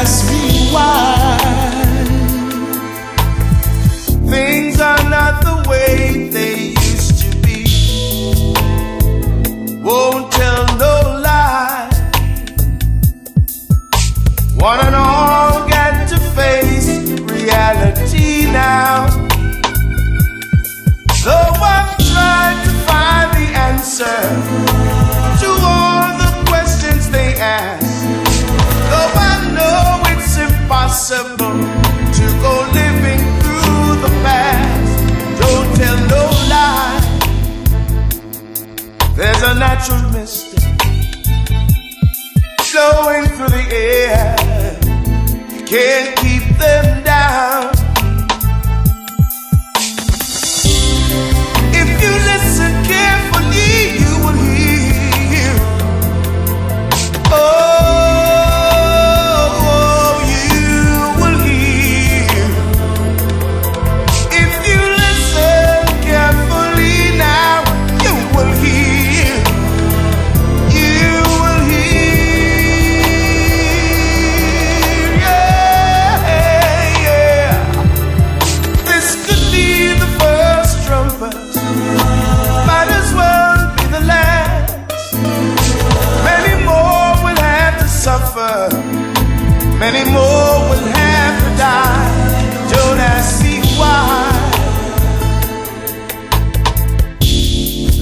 Ask me why. Things are not the way they used to be. Won't tell no lie. One and all got to face reality now. Though I've tried to find the answer There's a natural mystic flowing through the air. You can't keep them down.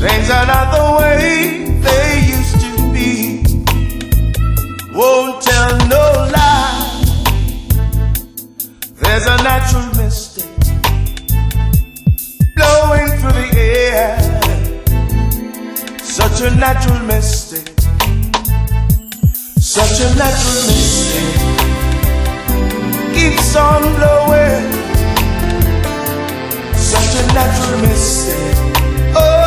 Things are not the way they used to be. Won't tell no lie. There's a natural mystic blowing through the air. Such a natural mystic. Such a natural mystic keeps on blowing. Such a natural mystic. Oh,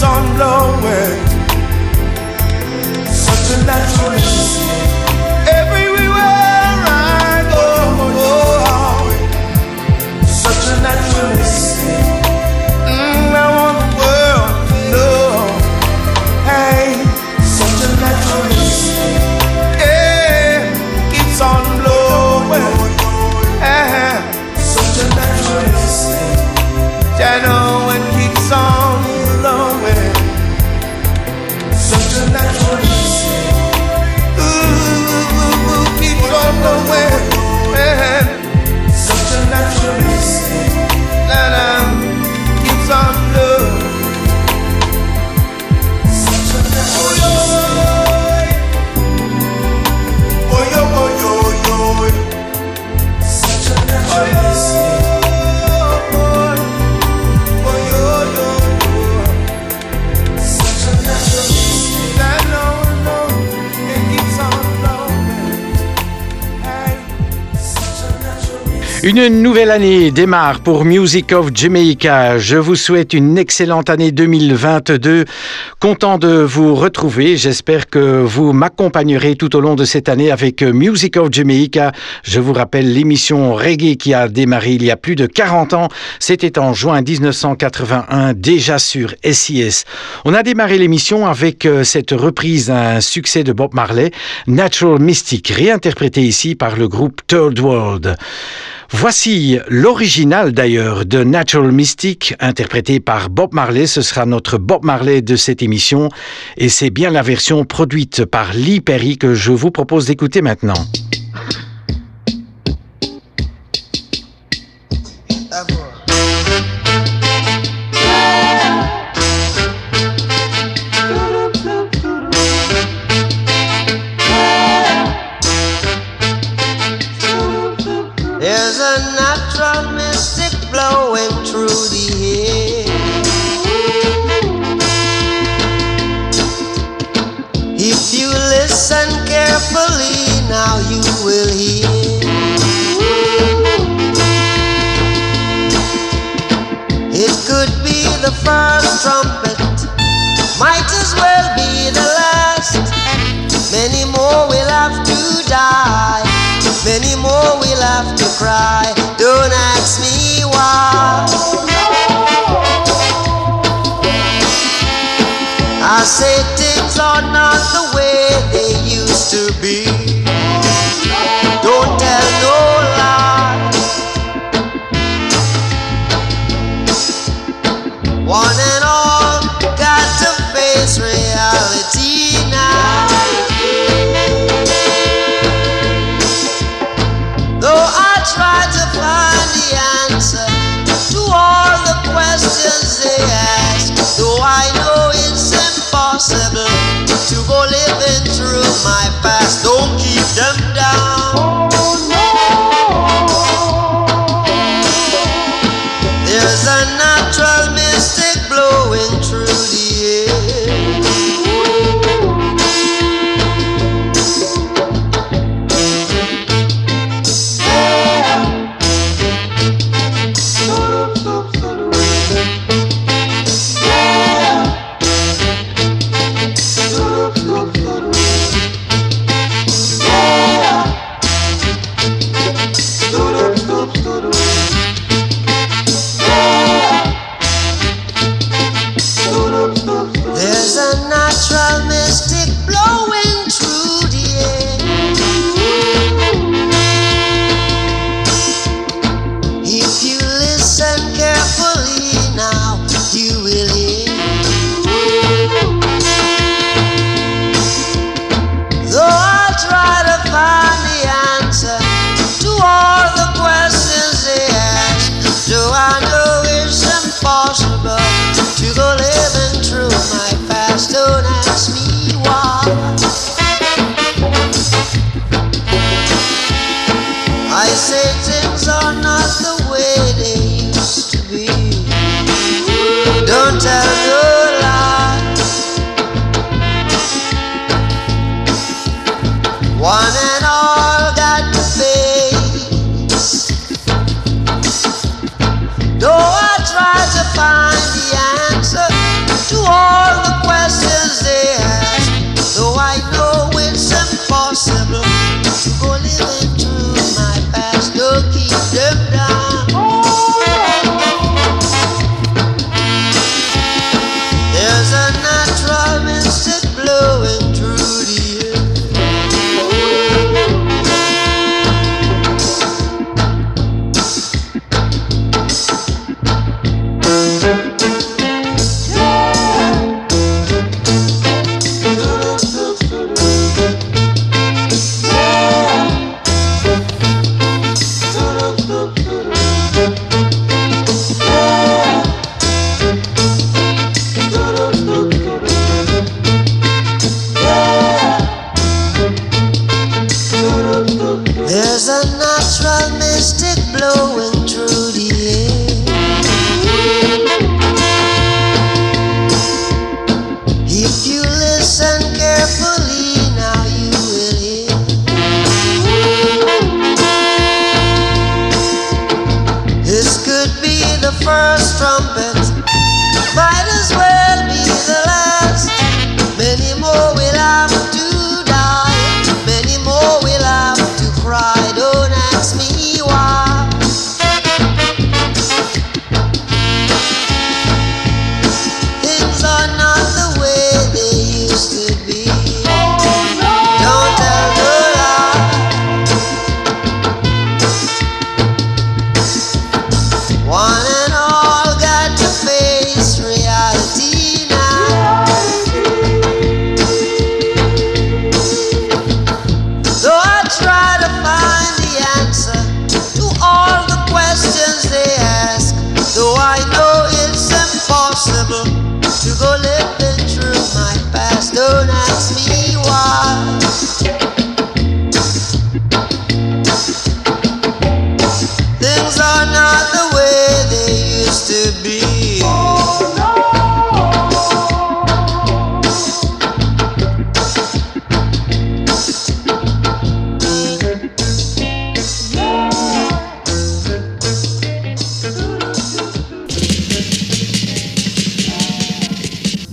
sun blowing, such a natural. Une nouvelle année démarre pour Music of Jamaica. Je vous souhaite une excellente année 2022. Content de vous retrouver. J'espère que vous m'accompagnerez tout au long de cette année avec Music of Jamaica. Je vous rappelle l'émission Reggae qui a démarré il y a plus de 40 ans. C'était en juin 1981, déjà sur SIS. On a démarré l'émission avec euh, cette reprise un succès de Bob Marley, Natural Mystic, réinterprété ici par le groupe Third World. Voici l'original d'ailleurs de Natural Mystic, interprété par Bob Marley. Ce sera notre Bob Marley de cette émission. Et c'est bien la version produite par Lee Perry que je vous propose d'écouter maintenant.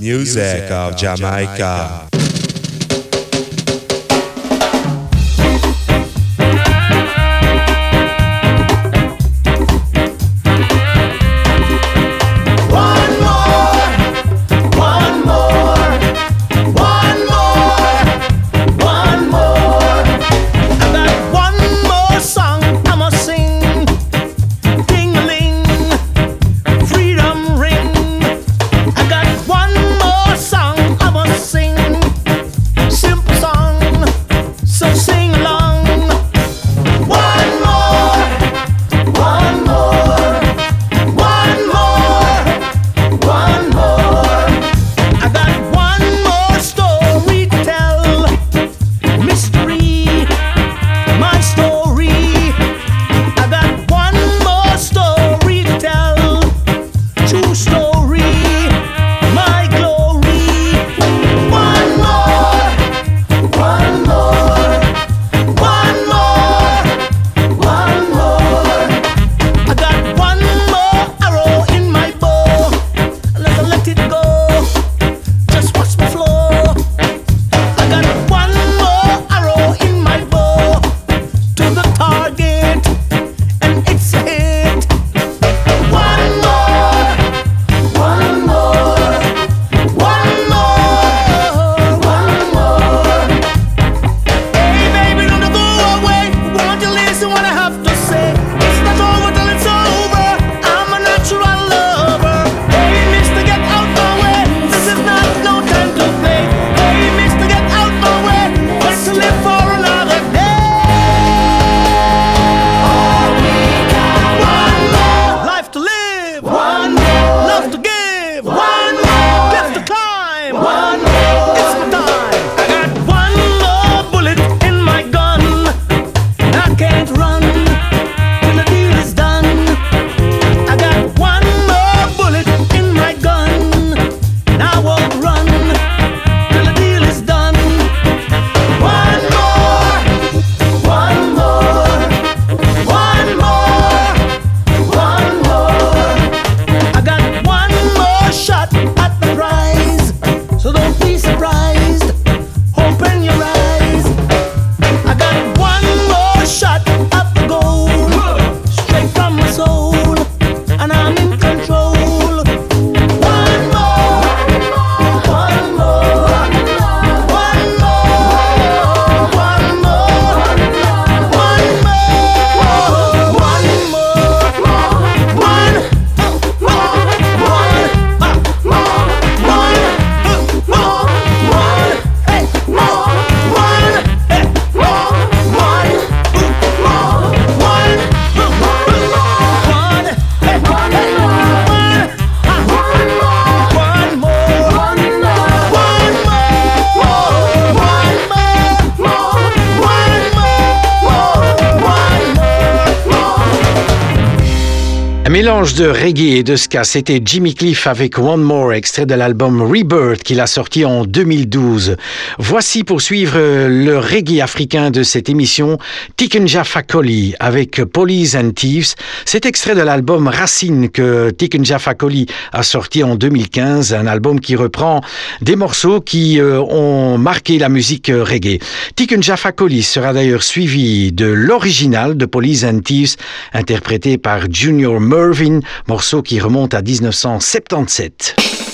Music of Jamaica. De reggae et de ska, c'était Jimmy Cliff avec One More, extrait de l'album Rebirth qu'il a sorti en 2012. Voici pour suivre le reggae africain de cette émission, Tikenja Fakoli avec Police and Thieves. C'est extrait de l'album Racine que Tikenja Fakoli a sorti en 2015, un album qui reprend des morceaux qui euh, ont marqué la musique reggae. Tikenja Fakoli sera d'ailleurs suivi de l'original de Police and Thieves, interprété par Junior Murphy morceau qui remonte à 1977.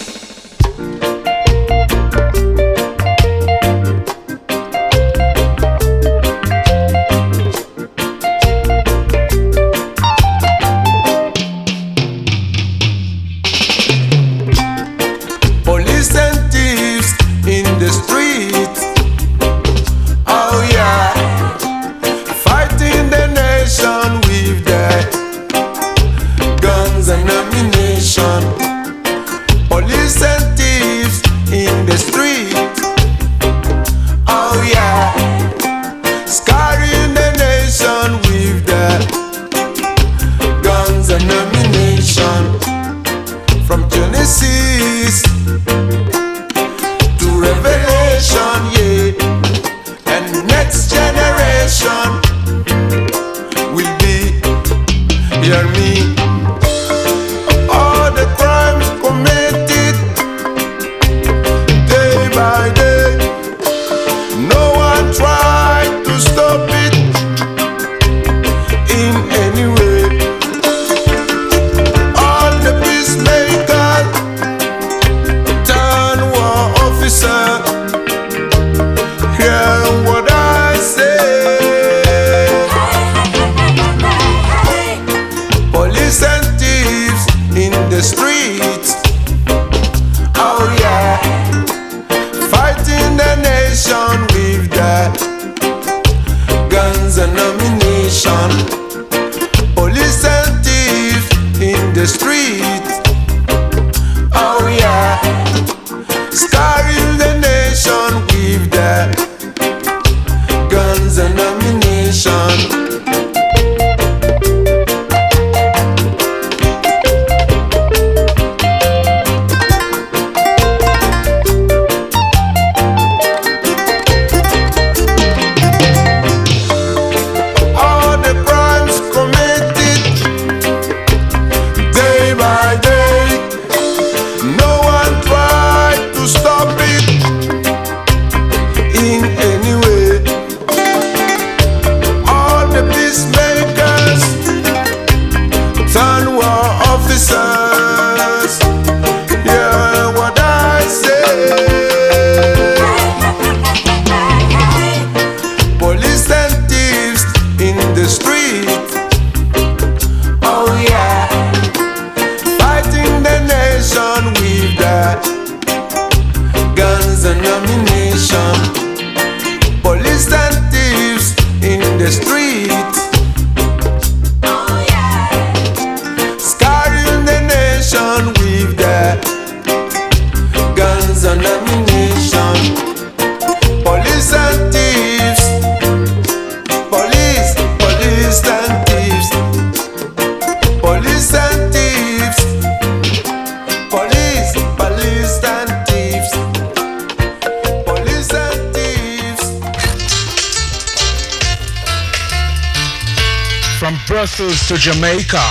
Jamaica,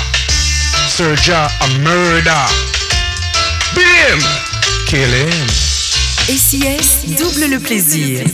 Serja a murder. Bim! Kill him. Et si double le plaisir.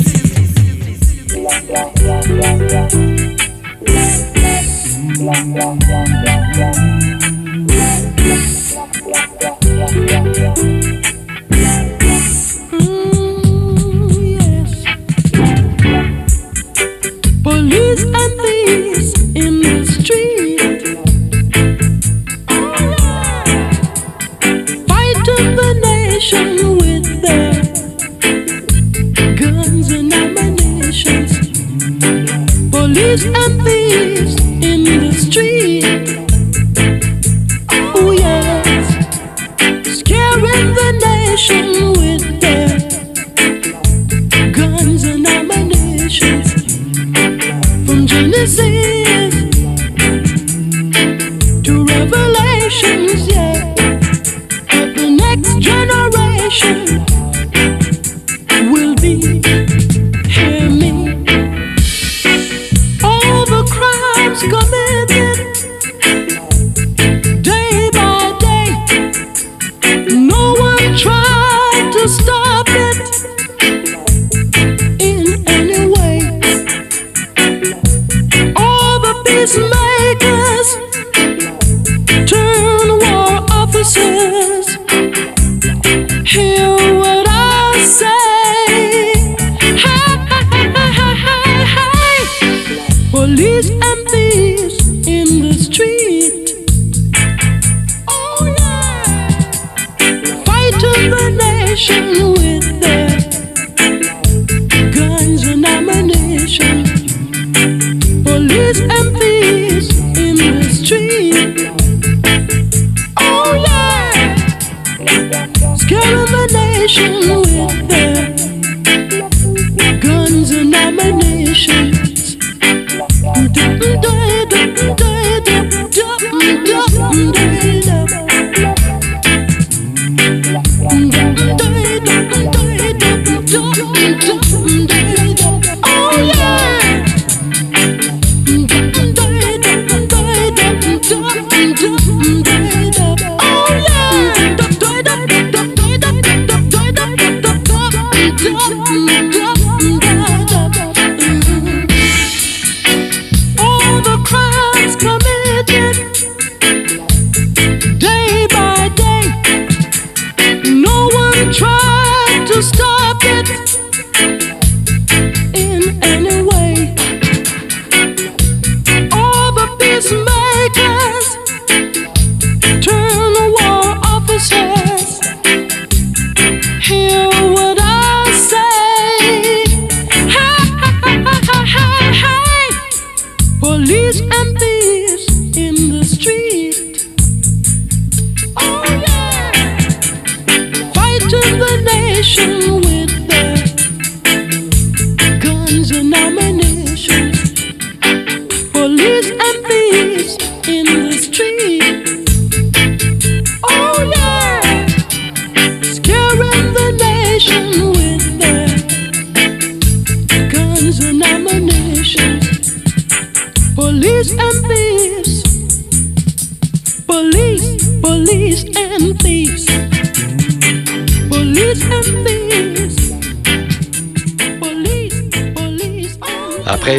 寻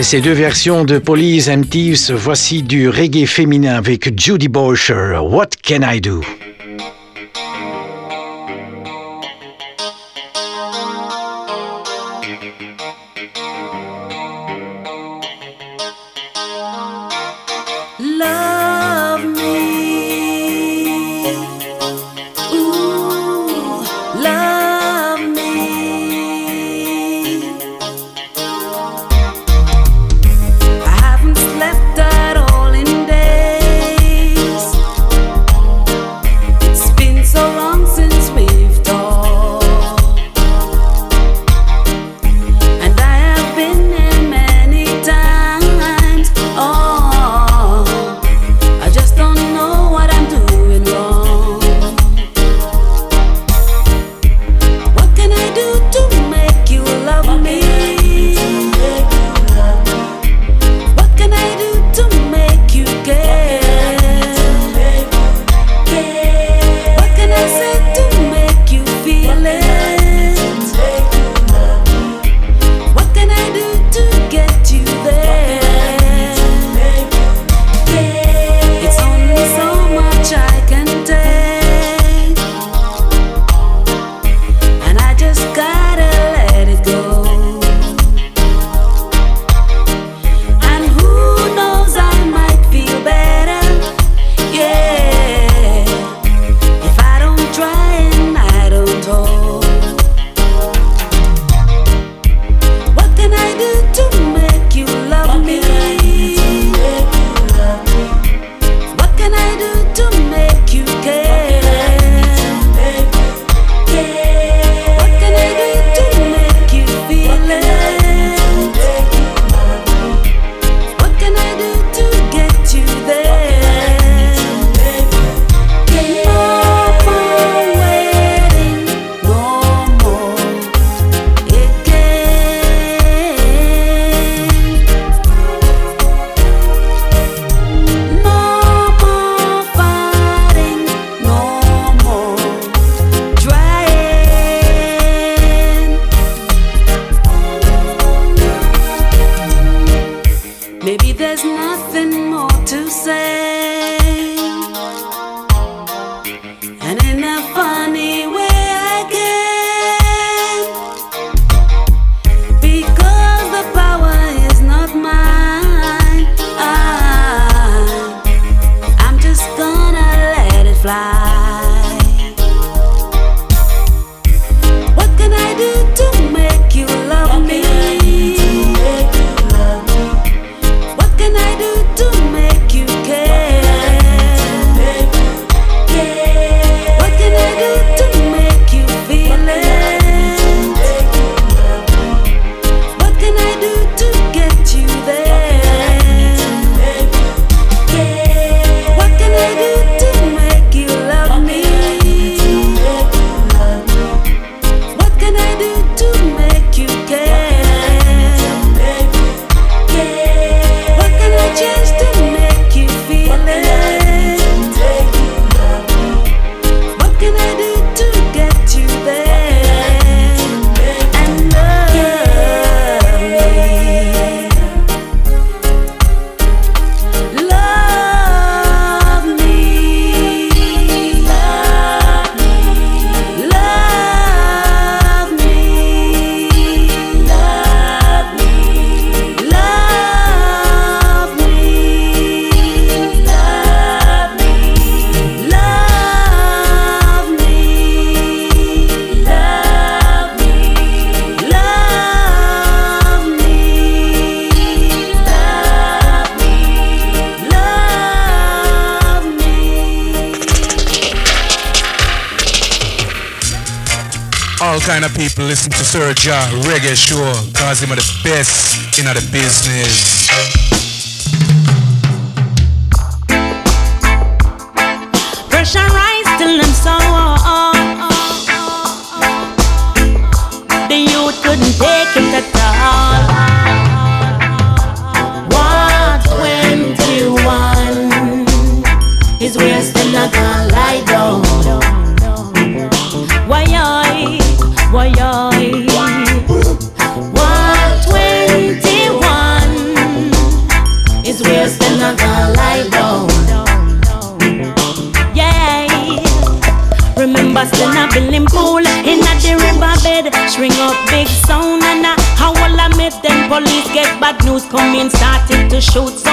ces deux versions de Police and Thieves, voici du reggae féminin avec Judy Bosher. What can I do? Sir Ja Reggae Show, cause him are the best in the business. Started to shoot.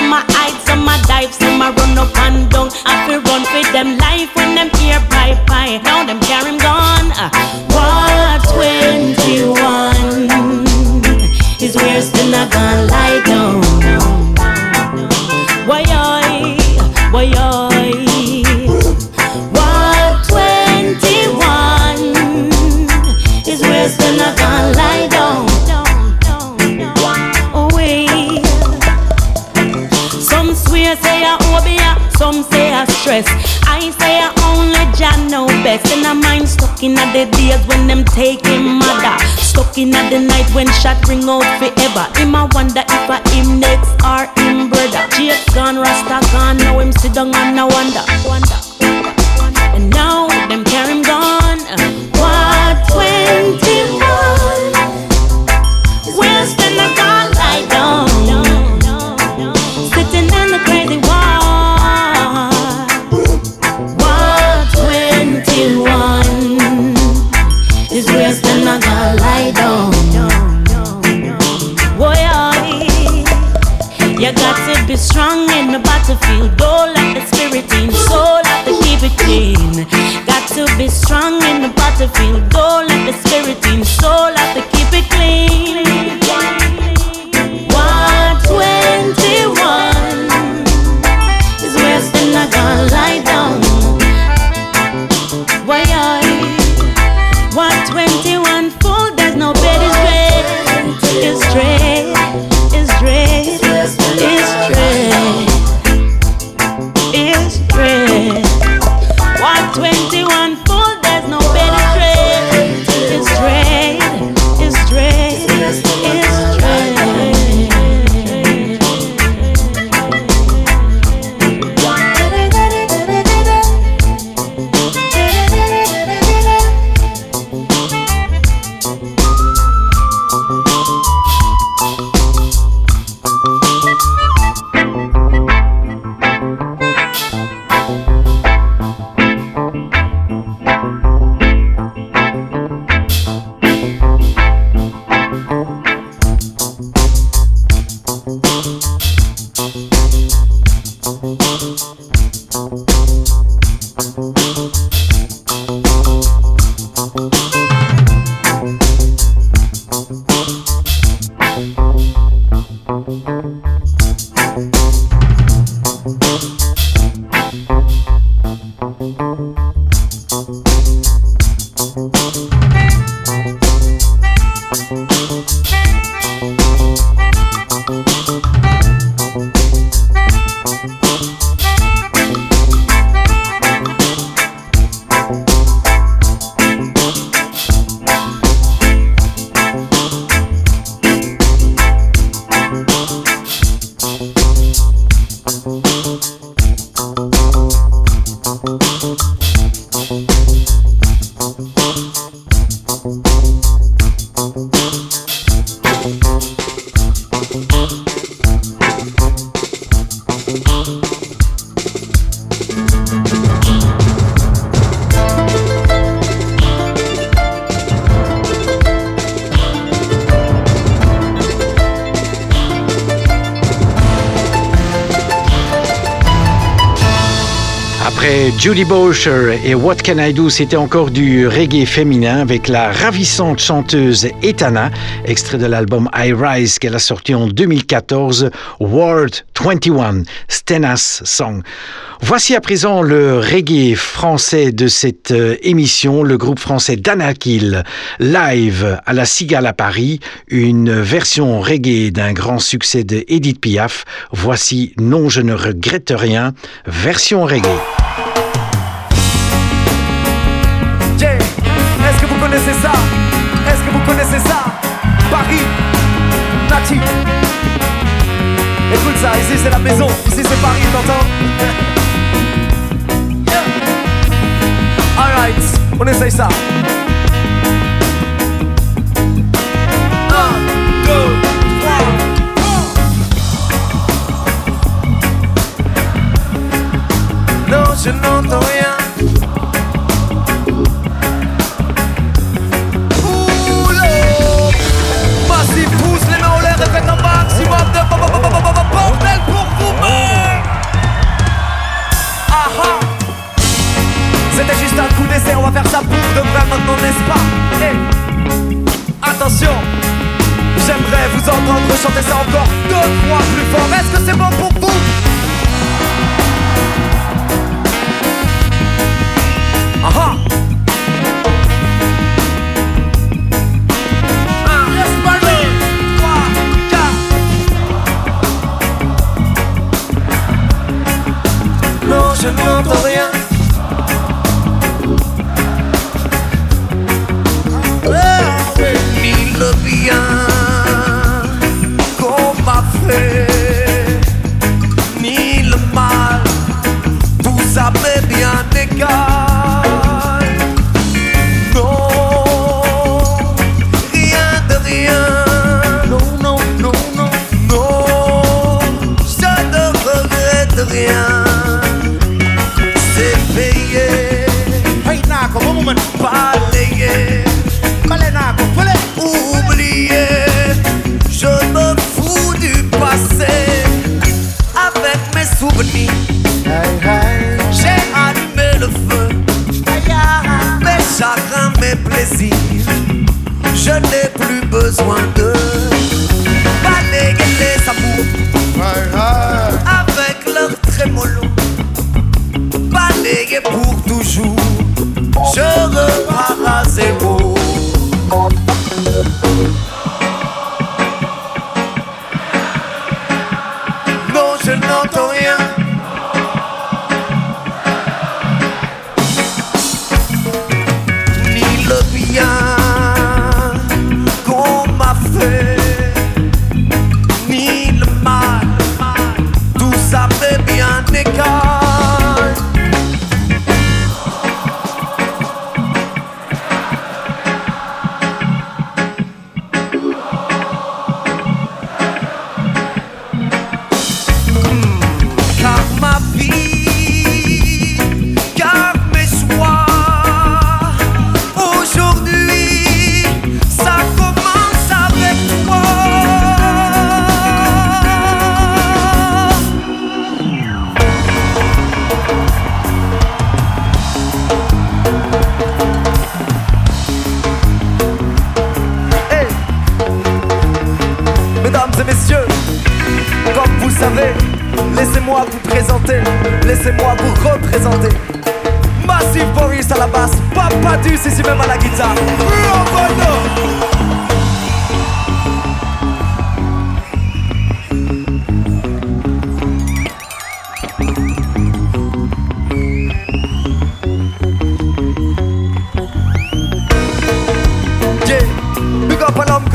Stress. I say I only Jah know best. And I mind stuck in the days when them taking mother. Stuck in the night when shot ring out forever. Him I wonder if I him next or him brother. Jake gone, Rasta gone, now him sit down and I wonder. And now them carry be strong in the battlefield. Don't let the spirit in, soul have to keep it clean. Got to be strong in the battlefield. Don't let the spirit in, soul have to keep it clean. Judy Boucher et What Can I Do, c'était encore du reggae féminin avec la ravissante chanteuse Etana, extrait de l'album I Rise qu'elle a sorti en 2014, World 21, Stenas Song. Voici à présent le reggae français de cette euh, émission, le groupe français Danakil, live à la Cigale à Paris, une version reggae d'un grand succès de Edith Piaf. Voici Non, je ne regrette rien, version reggae. Connaissez ça? Est-ce que vous connaissez ça? Paris, Nati. Écoute ça, ici c'est la maison, ici c'est Paris, t'entends? Yeah. Alright, on essaye ça. Un, deux, trois. Non, je n'entends rien. pour vous-même. Ah, ah. C'était juste un coup d'essai, on va faire ça pour de vrai maintenant, n'est-ce pas? Hey. Attention, j'aimerais vous entendre chanter ça encore deux fois plus fort. Est-ce que c'est bon pour vous? Ah, je n'entends rien.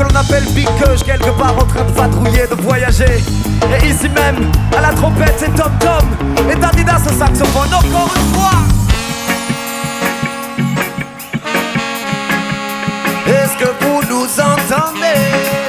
que l'on appelle biqueuse quelque part en train de vadrouiller, de voyager. Et ici même, à la trompette, c'est Tom Tom et Dadidas au saxophone, encore une fois. Est-ce que vous nous entendez?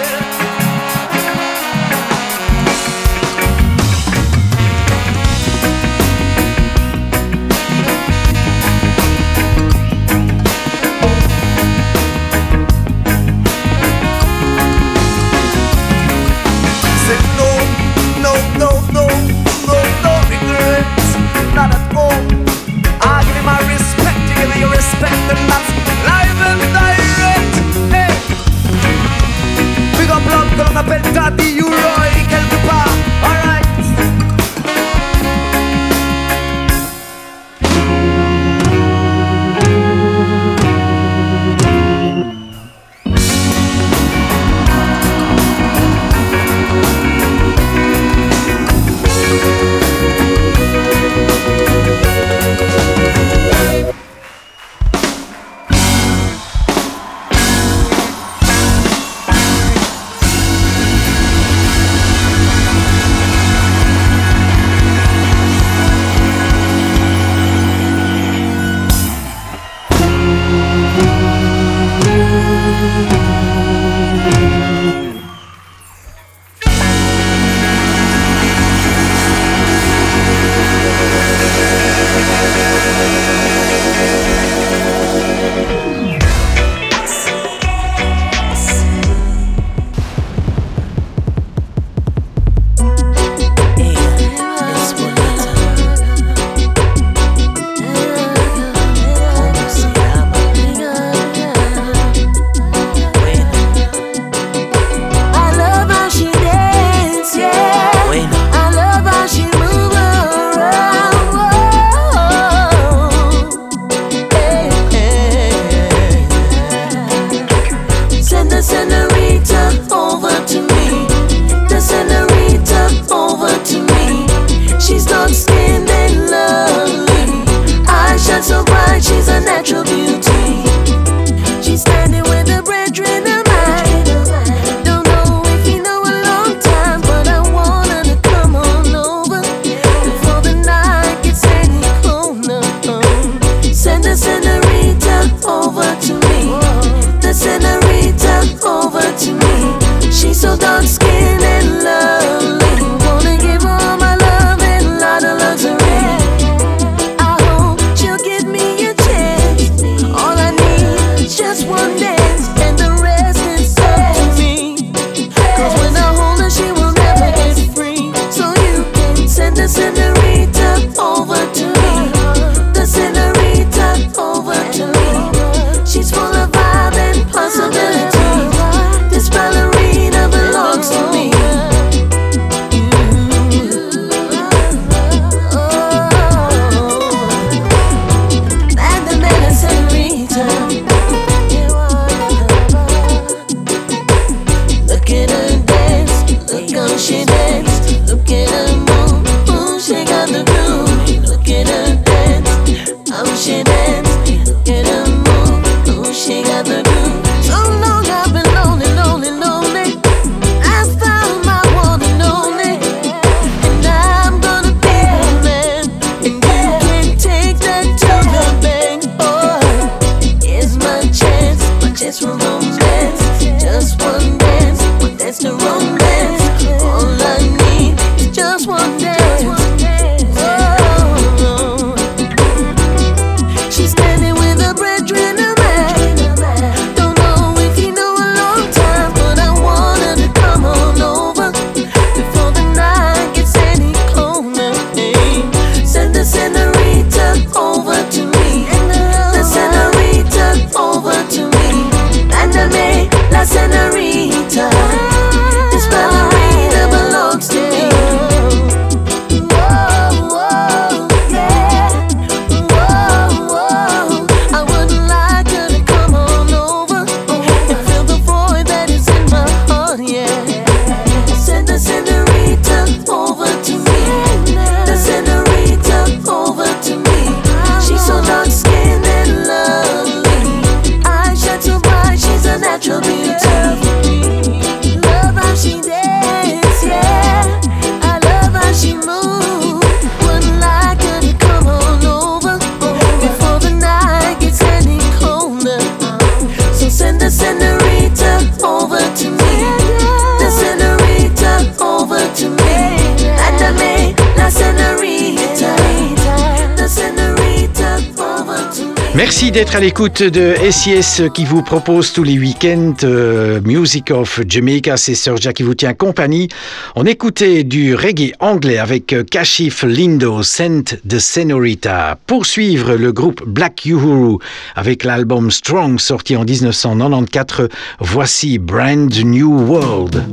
D'être à l'écoute de SIS qui vous propose tous les week-ends euh, Music of Jamaica. C'est Sir Jack qui vous tient compagnie. On écoutait du reggae anglais avec euh, Kashif Lindo, Saint de Senorita. Poursuivre le groupe Black Uhuru avec l'album Strong sorti en 1994. Voici Brand New World.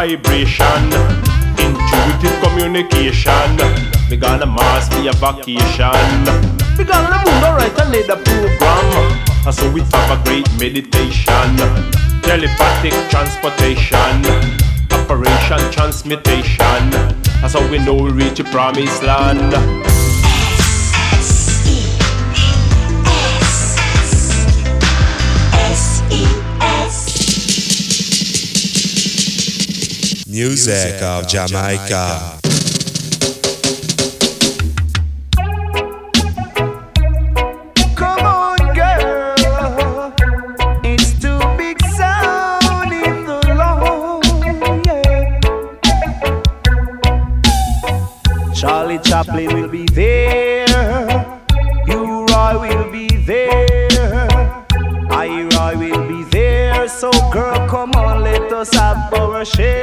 vibration. Intuitive communication. We gonna mass be a vacation. We gonna move right another program. And so we have a great meditation. Telepathic transportation. Operation transmutation. That's how we know we reach the promised land. music of Jamaica. Charlie Chaplin will be there. You Roy will be there. I Roy will be there. So girl, come on, let us have our share.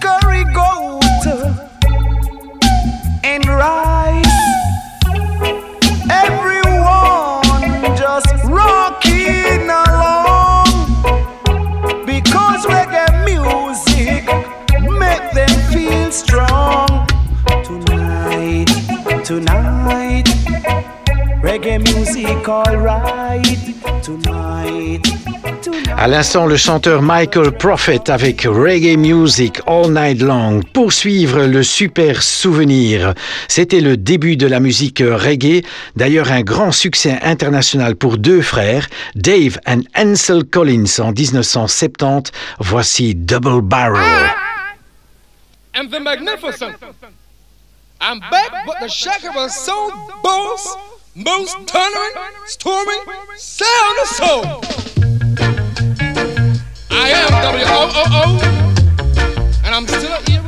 curry goat and rice. Everyone just rocking along because reggae music make them feel strong. Tonight, tonight, reggae music, alright. Tonight. À l'instant, le chanteur Michael Prophet avec Reggae Music All Night Long poursuivre le super souvenir. C'était le début de la musique reggae, d'ailleurs un grand succès international pour deux frères, Dave and Ansel Collins en 1970. Voici Double Barrel. Ah! And the magnificent. I'm back, but the shaker was so most storming, sound of soul. I am W O O O, and I'm still here.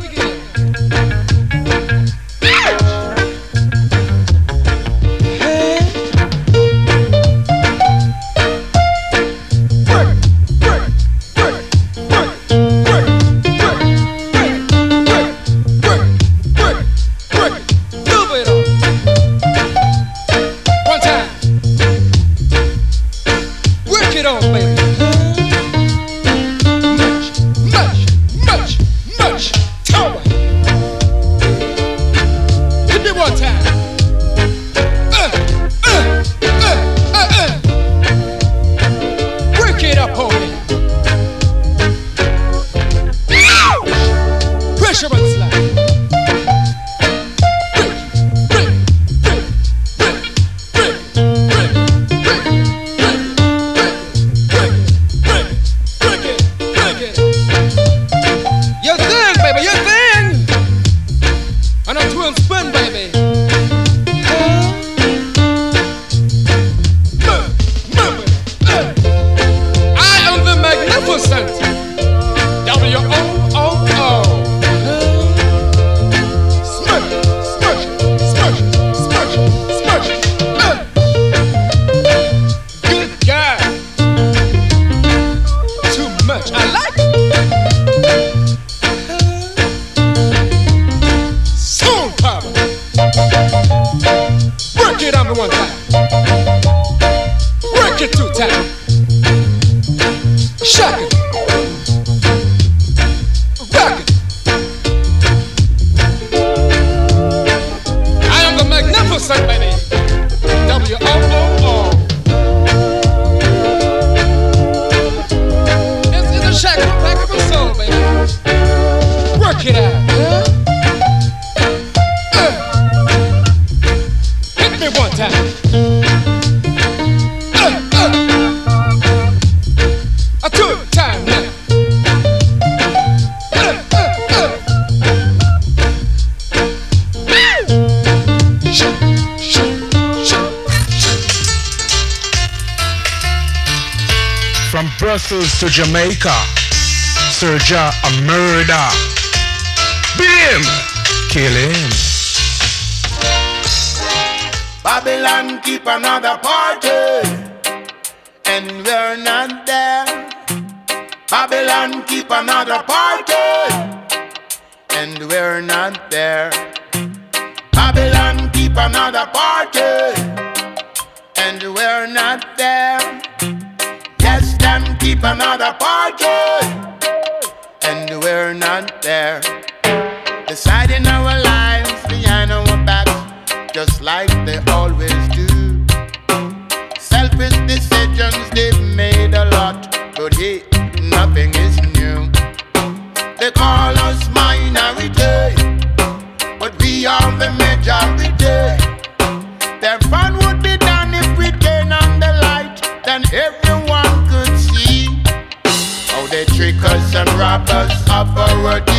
Jamaica. Serja a murder. Beat him. Kill him. Babylon keep another party. And we're not there. Babylon keep another party. And we're not there. Babylon keep another party. And we're not there. pra nada pá. us have a word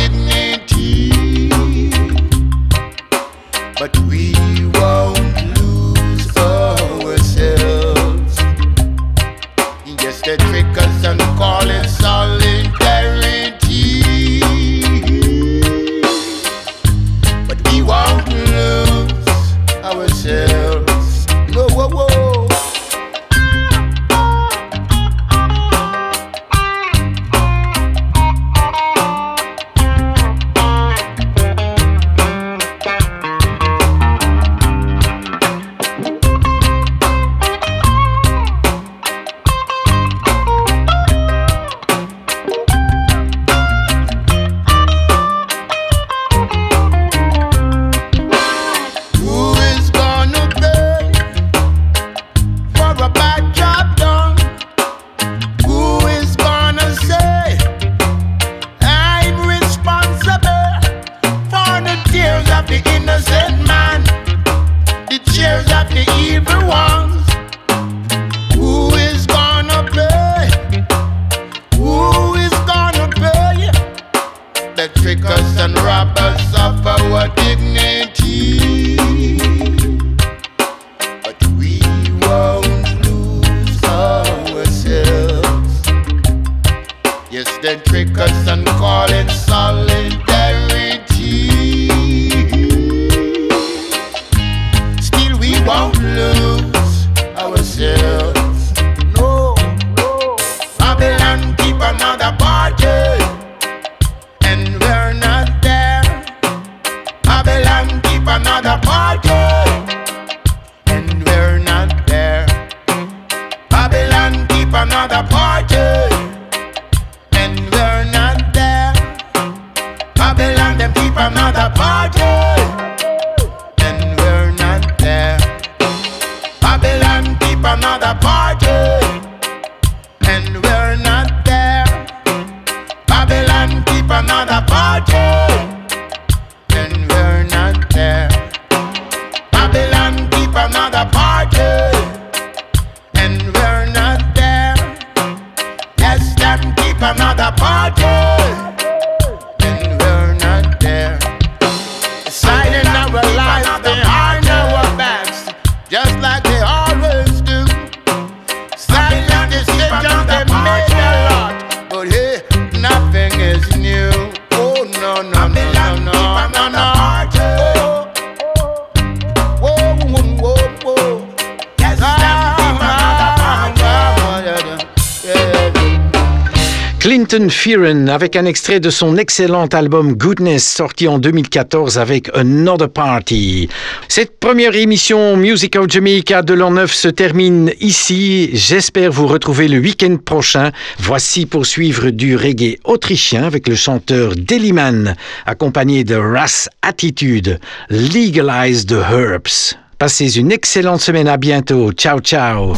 trick us and rob us of our Avec un extrait de son excellent album Goodness sorti en 2014 avec Another Party. Cette première émission Music of Jamaica de l'an 9 se termine ici. J'espère vous retrouver le week-end prochain. Voici pour suivre du reggae autrichien avec le chanteur Deliman accompagné de Ras Attitude, Legalize the Herbs. Passez une excellente semaine à bientôt. Ciao ciao.